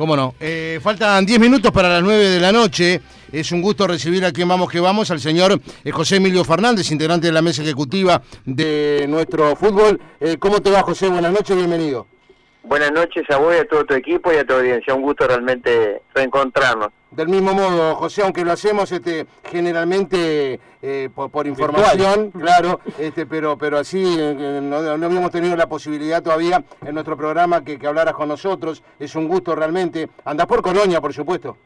Cómo no. Eh, faltan 10 minutos para las 9 de la noche. Es un gusto recibir aquí en Vamos que Vamos al señor eh, José Emilio Fernández, integrante de la mesa ejecutiva de nuestro fútbol. Eh, ¿Cómo te va, José? Buenas noches, bienvenido. Buenas noches a vos y a todo tu equipo y a tu audiencia. Un gusto realmente reencontrarnos. Del mismo modo, José, aunque lo hacemos este, generalmente eh, por, información, claro, este, pero, pero así eh, no, habíamos tenido la posibilidad todavía en nuestro programa que, que hablaras con nosotros. Es un gusto realmente. Andás por Colonia, por supuesto.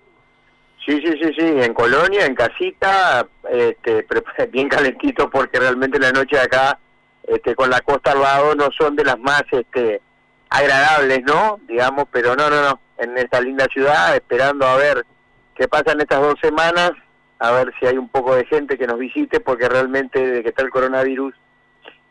Sí, sí, sí, sí, en Colonia, en casita, este, bien calentito porque realmente la noche de acá, este, con la costa al lado, no son de las más este, agradables, ¿no? Digamos, pero no, no, no, en esta linda ciudad, esperando a ver qué pasa en estas dos semanas, a ver si hay un poco de gente que nos visite, porque realmente desde que está el coronavirus,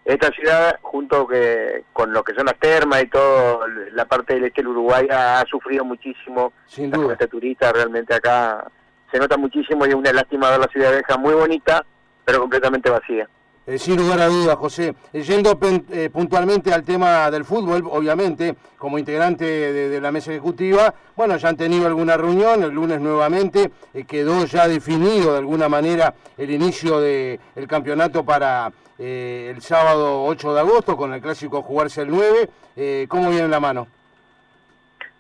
esta ciudad, junto que, con lo que son las termas y todo, la parte del este del Uruguay ha, sufrido muchísimo. Sin duda. La turista realmente acá se nota muchísimo y es una lástima ver la ciudad vieja muy bonita, pero completamente vacía. Eh, sin lugar a dudas, José. Eh, yendo eh, puntualmente al tema del fútbol, obviamente, como integrante de, la mesa ejecutiva, bueno, ya han tenido alguna reunión, el lunes nuevamente quedó ya definido de alguna manera el inicio del campeonato para el sábado 8 de agosto, con el clásico jugarse el 9. ¿Cómo viene la mano?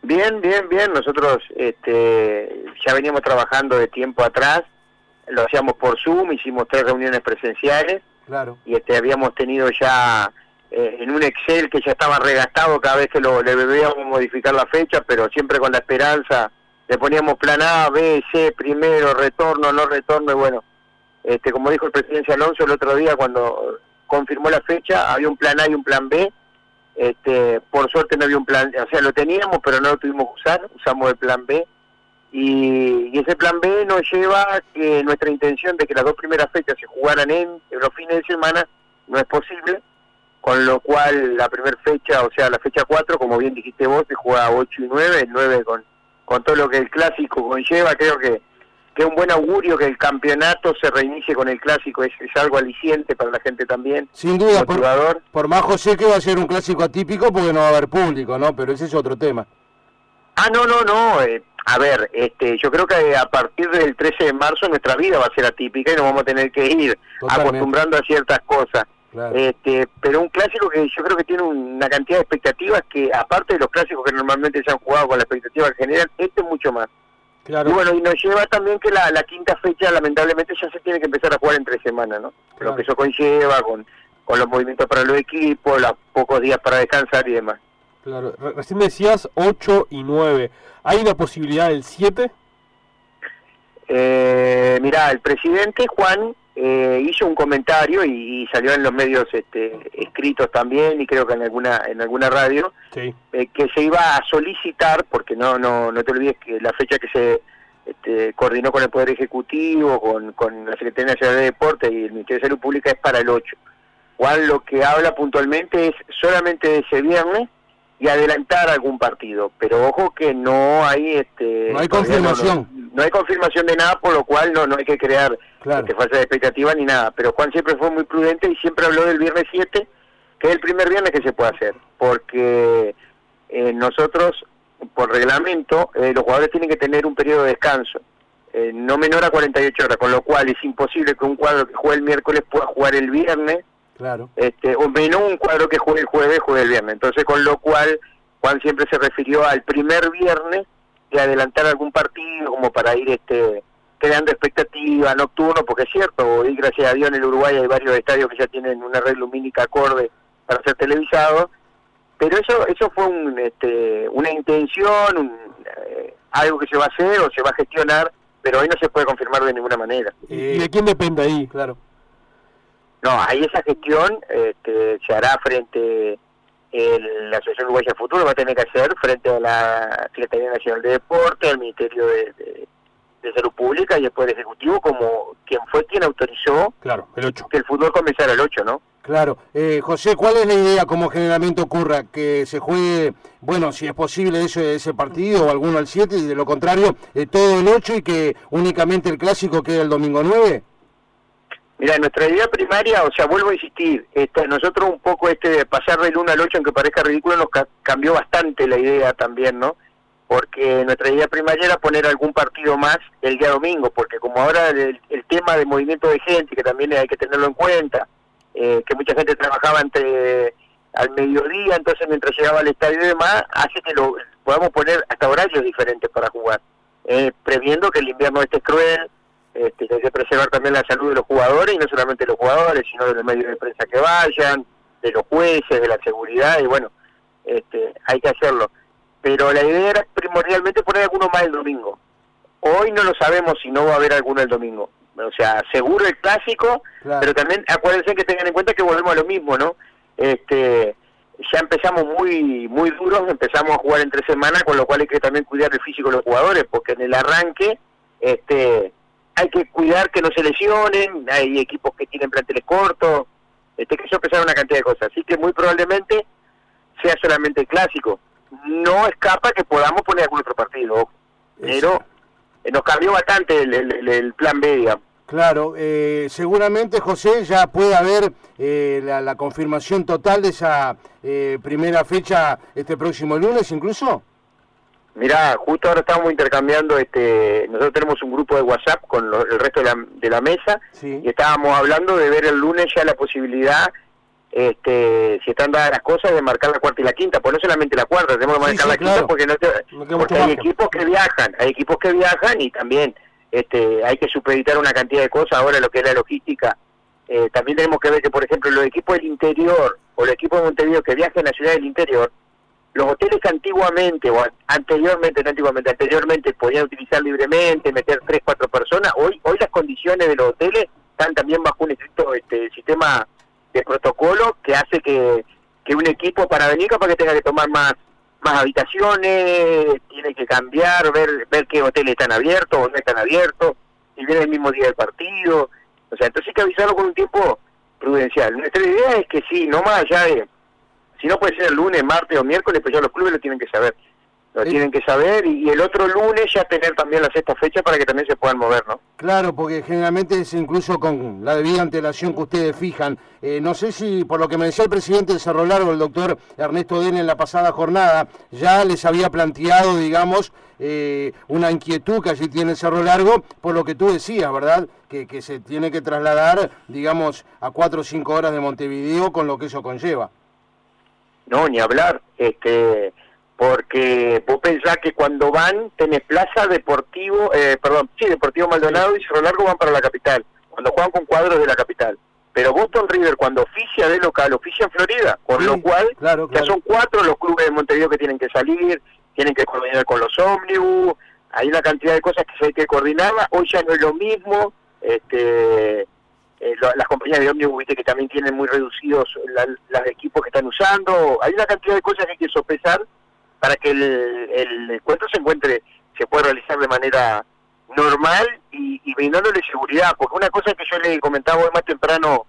Bien, bien, bien. Nosotros este, ya veníamos trabajando de tiempo atrás, lo hacíamos por Zoom, hicimos tres reuniones presenciales Claro. Y este habíamos tenido ya eh, en un Excel que ya estaba regastado cada vez que lo, le debíamos modificar la fecha, pero siempre con la esperanza, le poníamos plan A, B, C, primero, retorno, no retorno, y bueno, este como dijo el presidente Alonso el otro día cuando confirmó la fecha, había un plan A y un plan B, este por suerte no había un plan, o sea, lo teníamos, pero no lo tuvimos que usar, usamos el plan B, y, ese plan B nos lleva a que nuestra intención de que las dos primeras fechas se jugaran en, los fines de semana no es posible, con lo cual la primera fecha, o sea, la fecha 4, como bien dijiste vos, se juega 8 y 9, el 9 con, con todo lo que el clásico conlleva, creo que que es un buen augurio que el campeonato se reinicie con el clásico, es, algo aliciente para la gente también. Sin duda, por, por, más José que va a ser un clásico atípico porque no va a haber público, ¿no? Pero ese es otro tema. Ah, no, no, no, eh, a ver, este, yo creo que a partir del 13 de marzo nuestra vida va a ser atípica y nos vamos a tener que ir acostumbrando a ciertas cosas. Este, pero un clásico que yo creo que tiene una cantidad de expectativas que aparte de los clásicos que normalmente se han jugado con la expectativa general, este es mucho más. Claro. Y bueno, y nos lleva también que la, quinta fecha lamentablemente ya se tiene que empezar a jugar en tres semanas, ¿no? Lo que eso conlleva con, con los movimientos para los equipos, los pocos días para descansar y demás. Claro, recién decías 8 y 9. ¿Hay una posibilidad del 7? Eh, mirá, el presidente Juan eh, hizo un comentario y, salió en los medios este, escritos también y creo que en alguna en alguna radio eh, que se iba a solicitar porque no no no te olvides que la fecha que se este, coordinó con el poder ejecutivo con, con la Secretaría Nacional de Deporte y el Ministerio de Salud Pública es para el 8 Juan lo que habla puntualmente es solamente de ese viernes y adelantar algún partido. Pero ojo que no hay este no hay confirmación. No, hay confirmación de nada, por lo cual no no hay que crear claro. este, falsa de expectativa ni nada. Pero Juan siempre fue muy prudente y siempre habló del viernes 7, que es el primer viernes que se puede hacer. Porque eh, nosotros, por reglamento, eh, los jugadores tienen que tener un periodo de descanso. Eh, no menor a 48 horas, con lo cual es imposible que un cuadro que juegue el miércoles pueda jugar el viernes Claro. Este, o menos un cuadro que juegue el jueves, juegue el viernes. Entonces, con lo cual, Juan siempre se refirió al primer viernes de adelantar algún partido como para ir este creando expectativa nocturno, porque es cierto, hoy gracias a Dios en el Uruguay hay varios estadios que ya tienen una red lumínica acorde para ser televisados, pero eso eso fue un, este, una intención, eh, algo que se va a hacer o se va a gestionar, pero hoy no se puede confirmar de ninguna manera. ¿Y de quién depende ahí? Claro. No, ahí esa gestión este, se hará frente el, la Asociación Uruguaya Futuro, va a tener que hacer frente a la Secretaría Nacional de Deporte, al Ministerio de, Salud Pública y el Poder Ejecutivo como quien fue quien autorizó claro, el 8. que el fútbol comenzara el 8, ¿no? Claro. Eh, José, ¿cuál es la idea como generalmente ocurra? Que se juegue, bueno, si es posible ese, ese partido o alguno al 7 y de lo contrario, eh, todo el 8 y que únicamente el clásico quede el domingo 9? Mira, nuestra idea primaria, o sea, vuelvo a insistir, este, nosotros un poco este de pasar del 1 al 8, aunque parezca ridículo, nos cambió bastante la idea también, ¿no? porque nuestra idea primaria era poner algún partido más el día domingo, porque como ahora el, tema de movimiento de gente, que también hay que tenerlo en cuenta, eh, que mucha gente trabajaba entre al mediodía, entonces mientras llegaba al estadio y demás, hace que lo podamos poner hasta horarios diferentes para jugar, eh, previendo que el invierno esté cruel, este, que hay que preservar también la salud de los jugadores, y no solamente de los jugadores, sino de los medios de prensa que vayan, de los jueces, de la seguridad, y bueno, este, hay que hacerlo. Pero la idea era primordialmente poner alguno más el domingo. Hoy no lo sabemos si no va a haber alguno el domingo. O sea, seguro el clásico, pero también acuérdense que tengan en cuenta que volvemos a lo mismo, ¿no? Este, ya empezamos muy muy duros, empezamos a jugar entre semanas, con lo cual hay que también cuidar el físico de los jugadores, porque en el arranque este hay que cuidar que no se lesionen, hay equipos que tienen planteles cortos, este que eso empezar una cantidad de cosas, así que muy probablemente sea solamente el clásico. No escapa que podamos poner algún otro partido, pero nos cambió bastante el, el plan B, digamos. Claro, eh, seguramente José ya puede haber eh, la, confirmación total de esa eh, primera fecha este próximo lunes incluso. Mirá, justo ahora estamos intercambiando, este, nosotros tenemos un grupo de WhatsApp con el resto de la, de la mesa y estábamos hablando de ver el lunes ya la posibilidad, este, si están dadas las cosas, de marcar la cuarta y la quinta, pues no solamente la cuarta, tenemos que marcar la quinta porque, no porque hay equipos que viajan, hay equipos que viajan y también este, hay que supeditar una cantidad de cosas ahora lo que es la logística. Eh, también tenemos que ver que, por ejemplo, los equipos del interior o los equipos de Montevideo que viajan a la ciudad del interior, los hoteles que antiguamente, o anteriormente, no antiguamente, anteriormente podían utilizar libremente, meter tres, cuatro personas, hoy hoy las condiciones de los hoteles están también bajo un estricto este, sistema de protocolo que hace que, que un equipo para venir capaz que tenga que tomar más más habitaciones, tiene que cambiar, ver ver qué hoteles están abiertos o no están abiertos, y viene el mismo día del partido. O sea, entonces hay que avisarlo con un tiempo prudencial. Nuestra idea es que sí, no más allá de, si no puede ser el lunes, martes o miércoles, pues ya los clubes lo tienen que saber lo tienen que saber y, el otro lunes ya tener también la sexta fecha para que también se puedan mover, ¿no? Claro, porque generalmente es incluso con la debida antelación que ustedes fijan. Eh, no sé si, por lo que me decía el presidente de Cerro Largo, el doctor Ernesto Den en la pasada jornada, ya les había planteado, digamos, eh, una inquietud que allí tiene Cerro Largo, por lo que tú decías, ¿verdad? Que, que se tiene que trasladar, digamos, a cuatro o cinco horas de Montevideo con lo que eso conlleva. No, ni hablar. Este porque vos pensás que cuando van tenés Plaza Deportivo, eh, perdón, sí, Deportivo Maldonado y Cerro Largo van para la capital, cuando juegan con cuadros de la capital. Pero Boston River cuando oficia de local, oficia en Florida, con lo cual ya son cuatro los clubes de Montevideo que tienen que salir, tienen que coordinar con los ómnibus, hay una cantidad de cosas que hay que coordinarlas, hoy ya no es lo mismo, este eh, las compañías de ómnibus viste que también tienen muy reducidos los equipos que están usando, hay una cantidad de cosas que hay que sopesar para que el, encuentro se encuentre, se pueda realizar de manera normal y, brindándole seguridad, porque una cosa que yo le comentaba hoy más temprano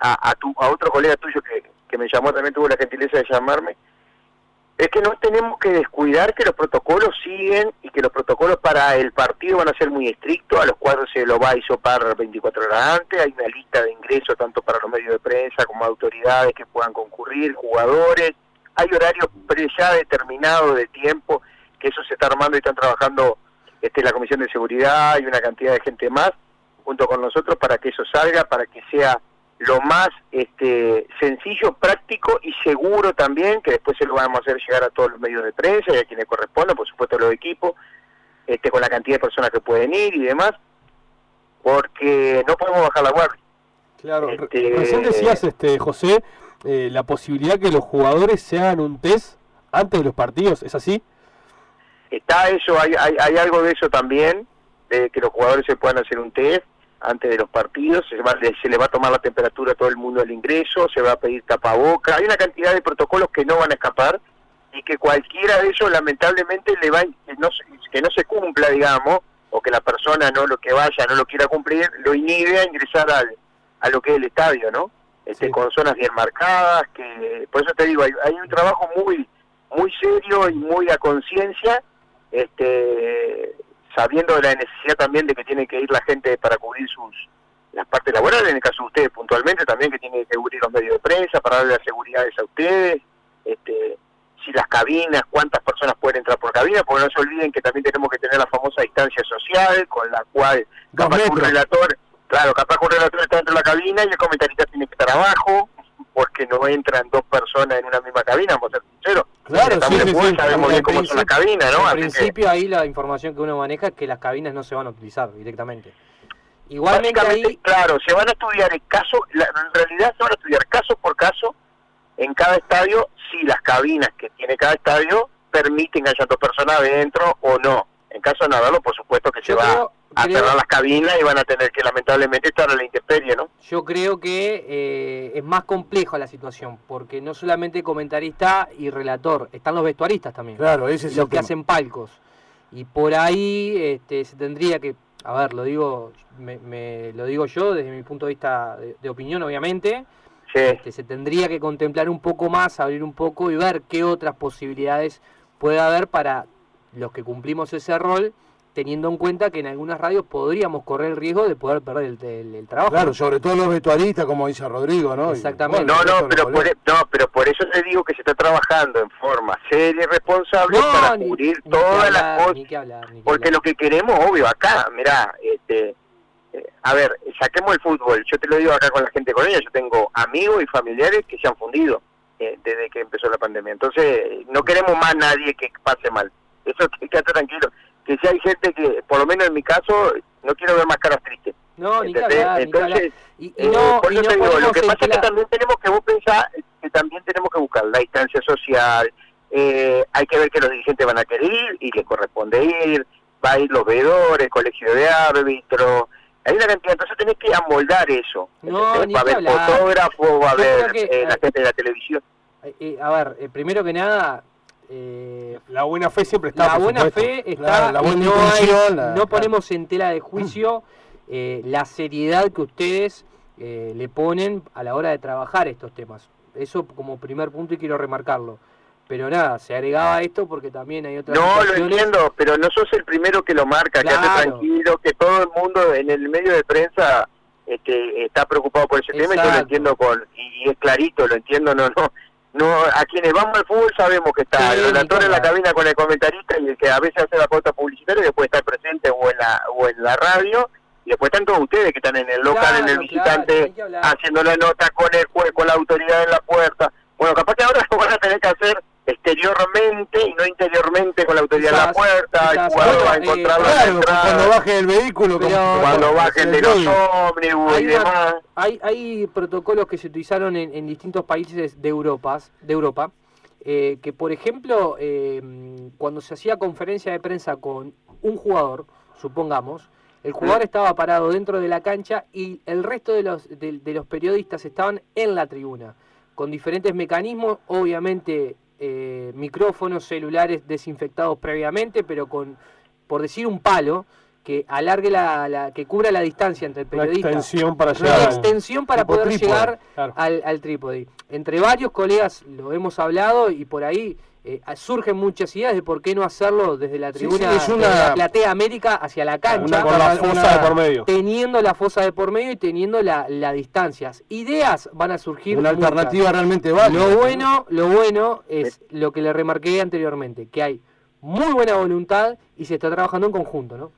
a, a, tu, a otro colega tuyo que, que me llamó, también tuvo la gentileza de llamarme, es que no tenemos que descuidar que los protocolos siguen y que los protocolos para el partido van a ser muy estrictos, a los cuadros se lo va a isopar 24 horas antes, hay una lista de ingresos tanto para los medios de prensa como autoridades que puedan concurrir, jugadores, hay horarios ya determinados de tiempo, que eso se está armando y están trabajando este, la Comisión de Seguridad y una cantidad de gente más junto con nosotros para que eso salga, para que sea lo más este, sencillo, práctico y seguro también, que después se lo vamos a hacer llegar a todos los medios de prensa y a quienes correspondan, por supuesto a los equipos, este, con la cantidad de personas que pueden ir y demás, porque no podemos bajar la guardia. Claro, este, recién decías, este, José, eh, la posibilidad que los jugadores se hagan un test antes de los partidos, ¿es así? Está eso, hay, hay, algo de eso también, de que los jugadores se puedan hacer un test antes de los partidos, se, va, se le va a tomar la temperatura a todo el mundo al ingreso, se va a pedir tapaboca, hay una cantidad de protocolos que no van a escapar y que cualquiera de ellos lamentablemente le va que no, que no se cumpla, digamos, o que la persona no lo que vaya no lo quiera cumplir, lo inhibe a ingresar al, a lo que es el estadio, ¿no? este, con zonas bien marcadas, que por eso te digo, hay, un trabajo muy muy serio y muy a conciencia, este, sabiendo de la necesidad también de que tiene que ir la gente para cubrir sus las partes laborales, en el caso de ustedes puntualmente también que tiene que cubrir los medios de prensa para darle las seguridades a ustedes, este, si las cabinas, cuántas personas pueden entrar por cabina, porque no se olviden que también tenemos que tener la famosa distancia social, con la cual capaz un relator, claro, capaz que un relator está dentro de la cabina y el comentarista tiene que estar abajo, porque no entran dos personas en una misma cabina, vamos a ser sinceros. Claro, sí, sí, sí, sabemos bien cómo es una cabina, ¿no? En principio ahí la información que uno maneja es que las cabinas no se van a utilizar directamente. Igualmente ahí... claro, se van a estudiar el caso, en realidad se van a estudiar caso por caso en cada estadio si las cabinas que tiene cada estadio permiten que haya dos personas adentro o no. En caso de Nadalo, por supuesto que se va a cerrar las cabinas y van a tener que lamentablemente estar a la intemperie, ¿no? Yo creo que eh, es más compleja la situación, porque no solamente comentarista y relator, están los vestuaristas también. Claro, ese es los que hacen palcos. Y por ahí este, se tendría que, a ver, lo digo, me, lo digo yo desde mi punto de vista de opinión, obviamente, este, se tendría que contemplar un poco más, abrir un poco y ver qué otras posibilidades puede haber para los que cumplimos ese rol, teniendo en cuenta que en algunas radios podríamos correr el riesgo de poder perder el, trabajo. Claro, sobre todo los vestuaristas, como dice Rodrigo, ¿no? Exactamente. no, no, pero por, no, pero por eso te digo que se está trabajando en forma seria y responsable para cubrir todas las cosas. porque lo que queremos, obvio, acá, mirá, este a ver, saquemos el fútbol, yo te lo digo acá con la gente con ella, yo tengo amigos y familiares que se han fundido eh, desde que empezó la pandemia, entonces no queremos más nadie que pase mal, eso quédate tranquilo, que si hay gente que, por lo menos en mi caso, no quiero ver más caras tristes. No, ni Entonces, Y, eh, no, por eso te digo, lo que pasa es que también tenemos que vos pensar que también tenemos que buscar la distancia social, eh, hay que ver que los dirigentes van a querer ir y les corresponde ir, va a ir los veedores, colegio de árbitros, hay una cantidad, entonces tenés que amoldar eso. No, va a haber fotógrafo, va a haber eh, la gente de la televisión. Eh, eh, a ver, primero que nada, la buena fe siempre está. La buena fe está. la buena no, no ponemos en tela de juicio la seriedad que ustedes le ponen a la hora de trabajar estos temas. Eso como primer punto y quiero remarcarlo. Pero nada, se agregaba esto porque también hay otras No, lo entiendo, pero no sos el primero que lo marca, quédate tranquilo, que todo el mundo en el medio de prensa este, está preocupado por ese tema y yo lo entiendo con y, es clarito, lo entiendo, no, no. No, a quienes vamos al fútbol sabemos que está el relator en la cabina con el comentarista y el que a veces hace la pauta publicitaria y después está presente o en la o en la radio. Y después están todos ustedes que están en el local, en el visitante, haciendo la nota con el juez, con la autoridad en la puerta. Bueno, capaz que ahora lo van a tener que hacer exteriormente y no interiormente con la autoridad en la puerta, el jugador va a encontrar cuando baje el vehículo, cuando bajen de los ómnibus y demás. Hay, hay protocolos que se utilizaron en, distintos países de Europa, de Europa eh, que por ejemplo, eh, cuando se hacía conferencia de prensa con un jugador, supongamos, el jugador estaba parado dentro de la cancha y el resto de los, de los periodistas estaban en la tribuna, con diferentes mecanismos, obviamente eh, micrófonos celulares desinfectados previamente, pero con, por decir un palo, que alargue la, que cubra la distancia entre el periodista. Una extensión para llegar. extensión para poder llegar al, al, trípode. Entre varios colegas lo hemos hablado y por ahí eh, surgen muchas ideas de por qué no hacerlo desde la tribuna de la platea América hacia la cancha. con la fosa de por medio. Teniendo la fosa de por medio y teniendo las la distancias. Ideas van a surgir. Una alternativa realmente válida. Lo bueno, lo bueno es lo que le remarqué anteriormente, que hay muy buena voluntad y se está trabajando en conjunto, ¿no?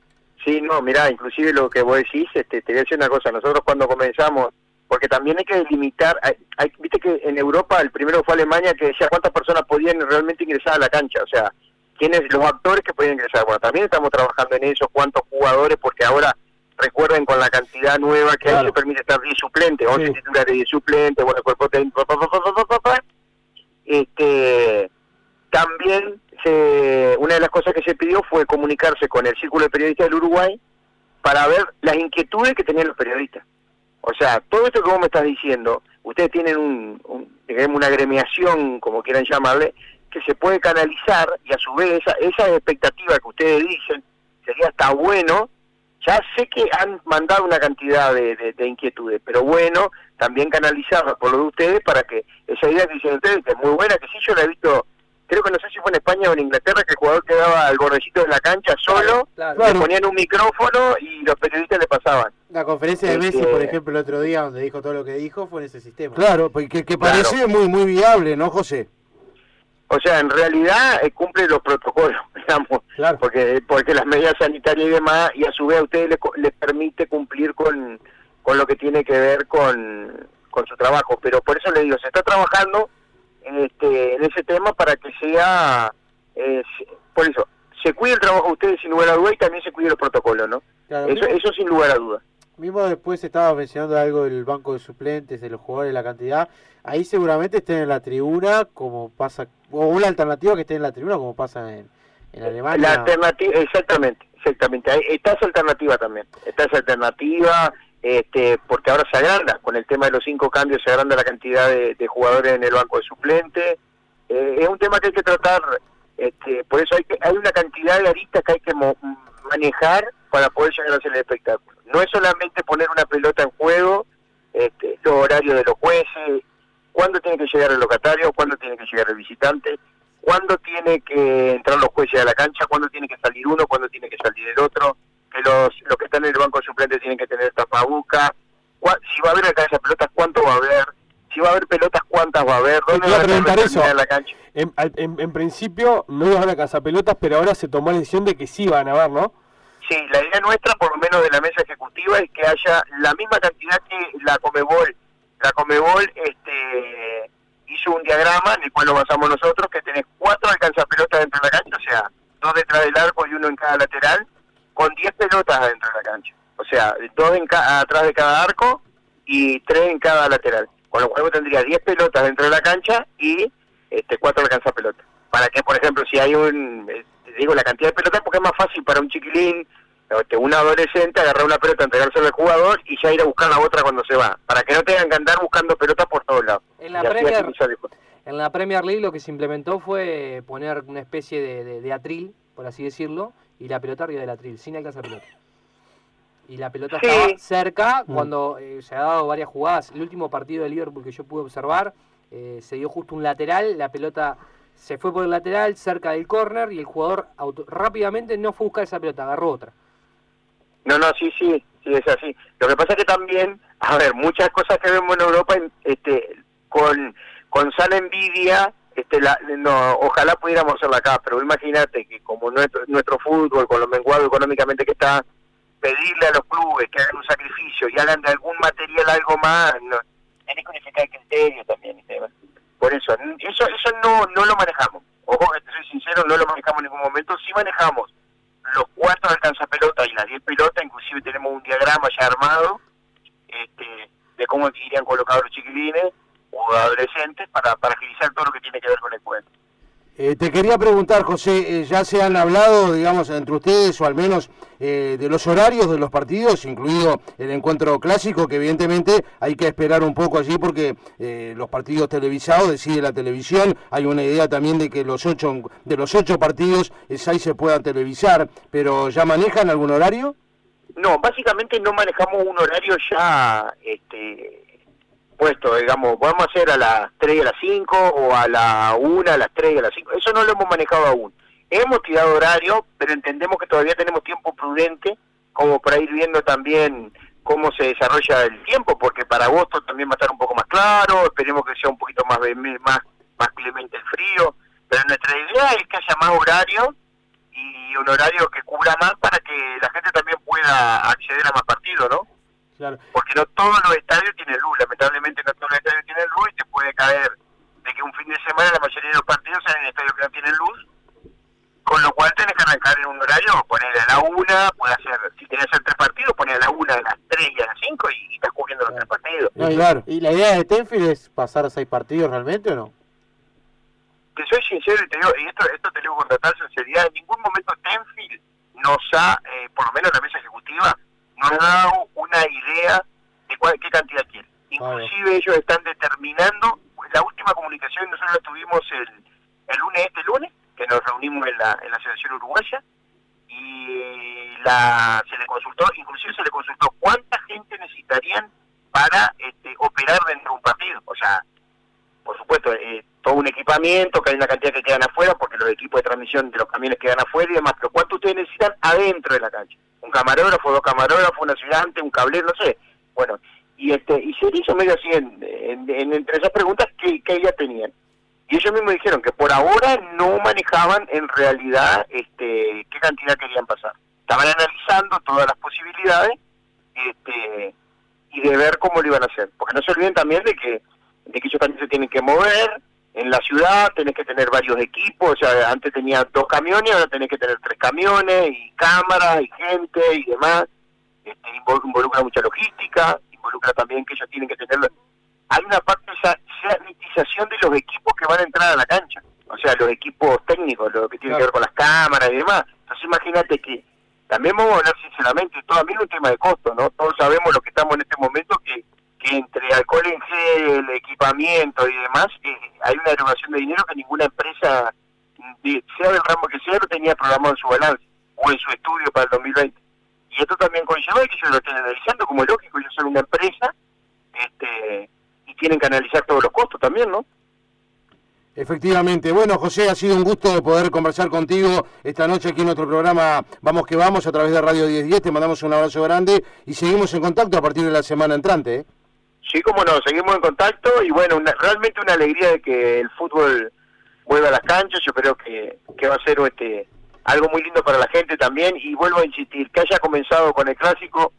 Sí, no, mirá, inclusive lo que vos decís, este, te voy a decir una cosa, nosotros cuando comenzamos porque también hay que delimitar, hay, viste que en Europa el primero fue Alemania que decía cuántas personas podían realmente ingresar a la cancha, o sea, quiénes los actores que podían ingresar. Bueno, también estamos trabajando en eso, cuántos jugadores, porque ahora recuerden con la cantidad nueva que hay se permite estar 10 suplentes, 11 titulares de 10 suplentes, bueno, el cuerpo técnico, este, también se, una de las cosas que se pidió fue comunicarse con el Círculo de Periodistas del Uruguay para ver las inquietudes que tenían los periodistas. O sea, todo esto que vos me estás diciendo, ustedes tienen un, una agremiación, como quieran llamarle, que se puede canalizar y a su vez esa, esa expectativa que ustedes dicen sería hasta bueno, ya sé que han mandado una cantidad de, inquietudes, pero bueno, también canalizarla por lo de ustedes para que esa idea que dicen ustedes, que es muy buena, que sí yo la he visto creo que no sé si fue en España o en Inglaterra, que el jugador quedaba al bordecito de la cancha solo, le ponían un micrófono y los periodistas le pasaban. La conferencia de Messi, por ejemplo, el otro día, donde dijo todo lo que dijo, fue en ese sistema. Claro, pues que, parece muy muy viable, ¿no, José? O sea, en realidad eh, cumple los protocolos, digamos, porque porque las medidas sanitarias y demás, y a su vez a ustedes les, permite cumplir con, con lo que tiene que ver con, con su trabajo. Pero por eso le digo, se está trabajando este, en ese tema para que sea, eh, por eso, se cuide el trabajo de ustedes sin lugar a duda y también se cuide los protocolos, ¿no? eso, eso sin lugar a duda. Mismo después estaba mencionando algo del banco de suplentes, de los jugadores, la cantidad. Ahí seguramente estén en la tribuna, como pasa, o una alternativa que esté en la tribuna, como pasa en, en Alemania. La alternativa, exactamente, exactamente. está esa alternativa también. Está esa alternativa, este, porque ahora se agranda, con el tema de los cinco cambios se agranda la cantidad de, jugadores en el banco de suplentes. Eh, es un tema que hay que tratar, este, por eso hay, que, hay una cantidad de aristas que hay que manejar para poder llegar a hacer el espectáculo. No es solamente poner una pelota en juego, este, los horarios de los jueces, cuándo tiene que llegar el locatario, cuándo tiene que llegar el visitante, cuándo tiene que entrar los jueces a la cancha, cuándo tiene que salir uno, cuándo tiene que salir el otro, que los, los que están en el banco suplente tienen que tener tapabuca, si va a haber alcance de pelotas, cuánto va a haber, si va a haber pelotas, cuántas va a haber, dónde va a preguntar eso. En la cancha. En, en, principio no iban a pelotas, pero ahora se tomó la decisión de que sí van a haber, ¿no? Sí, la idea nuestra, por lo menos de la mesa ejecutiva, es que haya la misma cantidad que la Comebol. La Comebol este, hizo un diagrama en el cual lo basamos nosotros, que tenés cuatro alcanzapelotas dentro de la cancha, o sea, dos detrás del arco y uno en cada lateral, con diez pelotas dentro de la cancha. O sea, dos en atrás de cada arco y tres en cada lateral. Con lo cual tendría diez pelotas dentro de la cancha y este, cuatro alcanzapelotas. Para que, por ejemplo, si hay un digo la cantidad de pelotas porque es más fácil para un chiquilín, un adolescente, agarrar una pelota, entregársela al jugador y ya ir a buscar la otra cuando se va, para que no tengan que andar buscando pelotas por todos lados. En la, Premier, en la Premier League lo que se implementó fue poner una especie de, atril, por así decirlo, y la pelota arriba del atril, sin alcanzar pelota. Y la pelota estaba cerca mm. cuando eh, se ha dado varias jugadas. El último partido de Liverpool que yo pude observar, eh, se dio justo un lateral, la pelota se fue por el lateral cerca del córner y el jugador rápidamente no fue a buscar esa pelota, agarró otra. No, no, sí, sí, sí, es así. Lo que pasa es que también, a ver, muchas cosas que vemos en Europa, este, con, con sana envidia, este, la, no, ojalá pudiéramos hacerla acá, pero imagínate que como nuestro, nuestro fútbol, con lo menguado económicamente que está, pedirle a los clubes que hagan un sacrificio y hagan de algún material algo más, no, tenés que unificar el criterio también, Esteban. Por eso, eso, eso no, no lo manejamos. Ojo que soy sincero, no lo manejamos en ningún momento. Sí manejamos los cuatro alcanza pelota y las diez pelotas, inclusive tenemos un diagrama ya armado este, de cómo irían colocados los chiquilines o adolescentes para, para agilizar todo lo que tiene que ver con el cuento. Eh, te quería preguntar, José, eh, ¿ya se han hablado, digamos, entre ustedes, o al menos eh, de los horarios de los partidos, incluido el encuentro clásico, que evidentemente hay que esperar un poco allí porque los partidos televisados decide la televisión, hay una idea también de que los ocho, de los ocho partidos ahí se puedan televisar, pero ¿ya manejan algún horario? No, básicamente no manejamos un horario ya este, puesto, digamos, podemos hacer a las 3 y a las 5 o a la 1, a las 3 y a las 5. Eso no lo hemos manejado aún. Hemos tirado horario, pero entendemos que todavía tenemos tiempo prudente como para ir viendo también cómo se desarrolla el tiempo, porque para agosto también va a estar un poco más claro, esperemos que sea un poquito más más, más clemente el frío, pero nuestra idea es que haya más horario y un horario que cubra más para que la gente también pueda acceder a más partidos, ¿no? Porque no todos los estadios tienen luz, lamentablemente no todos los estadios tienen luz y te puede caer de que un fin de semana la mayoría de los partidos sean en estadios que no tienen luz, con lo cual tenés que arrancar en un horario, poner a la una, puede hacer, si tenés hacer tres partidos, poner a la una, a las tres y a las cinco y, estás cubriendo los tres partidos. ¿Y la idea de Tenfield es pasar a seis partidos realmente o no? Te soy sincero y te digo, y esto, esto te digo con total sinceridad, en ningún momento Tenfield nos ha, eh, por lo menos la mesa ejecutiva, nos ha dado una idea de cuál, qué cantidad quiere. Inclusive ellos están determinando, la última comunicación nosotros la tuvimos el, el lunes, este lunes, que nos reunimos en la, en la Asociación Uruguaya, y la, se le consultó, inclusive se le consultó cuánta gente necesitarían para este, operar dentro de un partido. O sea, por supuesto, eh, todo un equipamiento, que hay una cantidad que quedan afuera, porque los equipos de transmisión de los camiones quedan afuera y demás, pero ¿cuánto ustedes necesitan adentro de la cancha? Un camarógrafo, dos camarógrafos, un ayudante, un cablero, no sé. Bueno, y este y se hizo medio así en, entre esas preguntas que, que ellas tenían. Y ellos mismos dijeron que por ahora no manejaban en realidad este, qué cantidad querían pasar. Estaban analizando todas las posibilidades este, y de ver cómo lo iban a hacer. Porque no se olviden también de que, de que ellos también se tienen que mover, en la ciudad tenés que tener varios equipos, o sea, antes tenía dos camiones, ahora tenés que tener tres camiones, y cámaras, y gente, y demás. Este, involucra mucha logística, involucra también que ellos tienen que tener... Hay una parte de esa sanitización de los equipos que van a entrar a la cancha, o sea, los equipos técnicos, lo que tiene que ver con las cámaras y demás. Entonces imagínate que también vamos a hablar sinceramente, todo también es un tema de costo, ¿no? Todos sabemos lo que estamos en este momento, que entre alcohol en gel, equipamiento y demás, eh, hay una erogación de dinero que ninguna empresa, sea del ramo que sea, lo tenía programado en su balance o en su estudio para el 2020. Y esto también conlleva que ellos lo estén analizando, como es lógico, ellos son una empresa este, y tienen que analizar todos los costos también, ¿no? Efectivamente. Bueno, José, ha sido un gusto poder conversar contigo esta noche aquí en nuestro programa Vamos que Vamos a través de Radio 1010. Te mandamos un abrazo grande y seguimos en contacto a partir de la semana entrante. ¿eh? Sí, como no, seguimos en contacto y bueno, realmente una alegría de que el fútbol vuelva a las canchas, yo creo que, que va a ser este algo muy lindo para la gente también y vuelvo a insistir, que haya comenzado con el clásico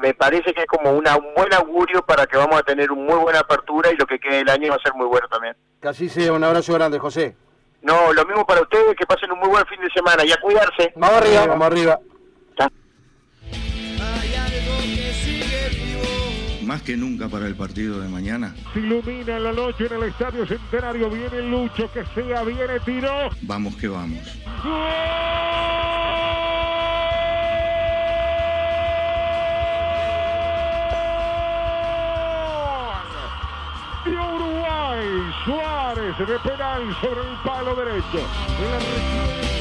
me parece que es como una, un buen augurio para que vamos a tener una muy buena apertura y lo que quede el año va a ser muy bueno también. Que así sea, un abrazo grande, José. No, lo mismo para ustedes, que pasen un muy buen fin de semana y a cuidarse. Vamos arriba, vamos arriba. Más que nunca para el partido de mañana. Se ilumina la noche en el Estadio Centenario. Viene Lucho, que sea, viene tiro. Vamos que vamos. Uruguay, Suárez de penal sobre el palo derecho.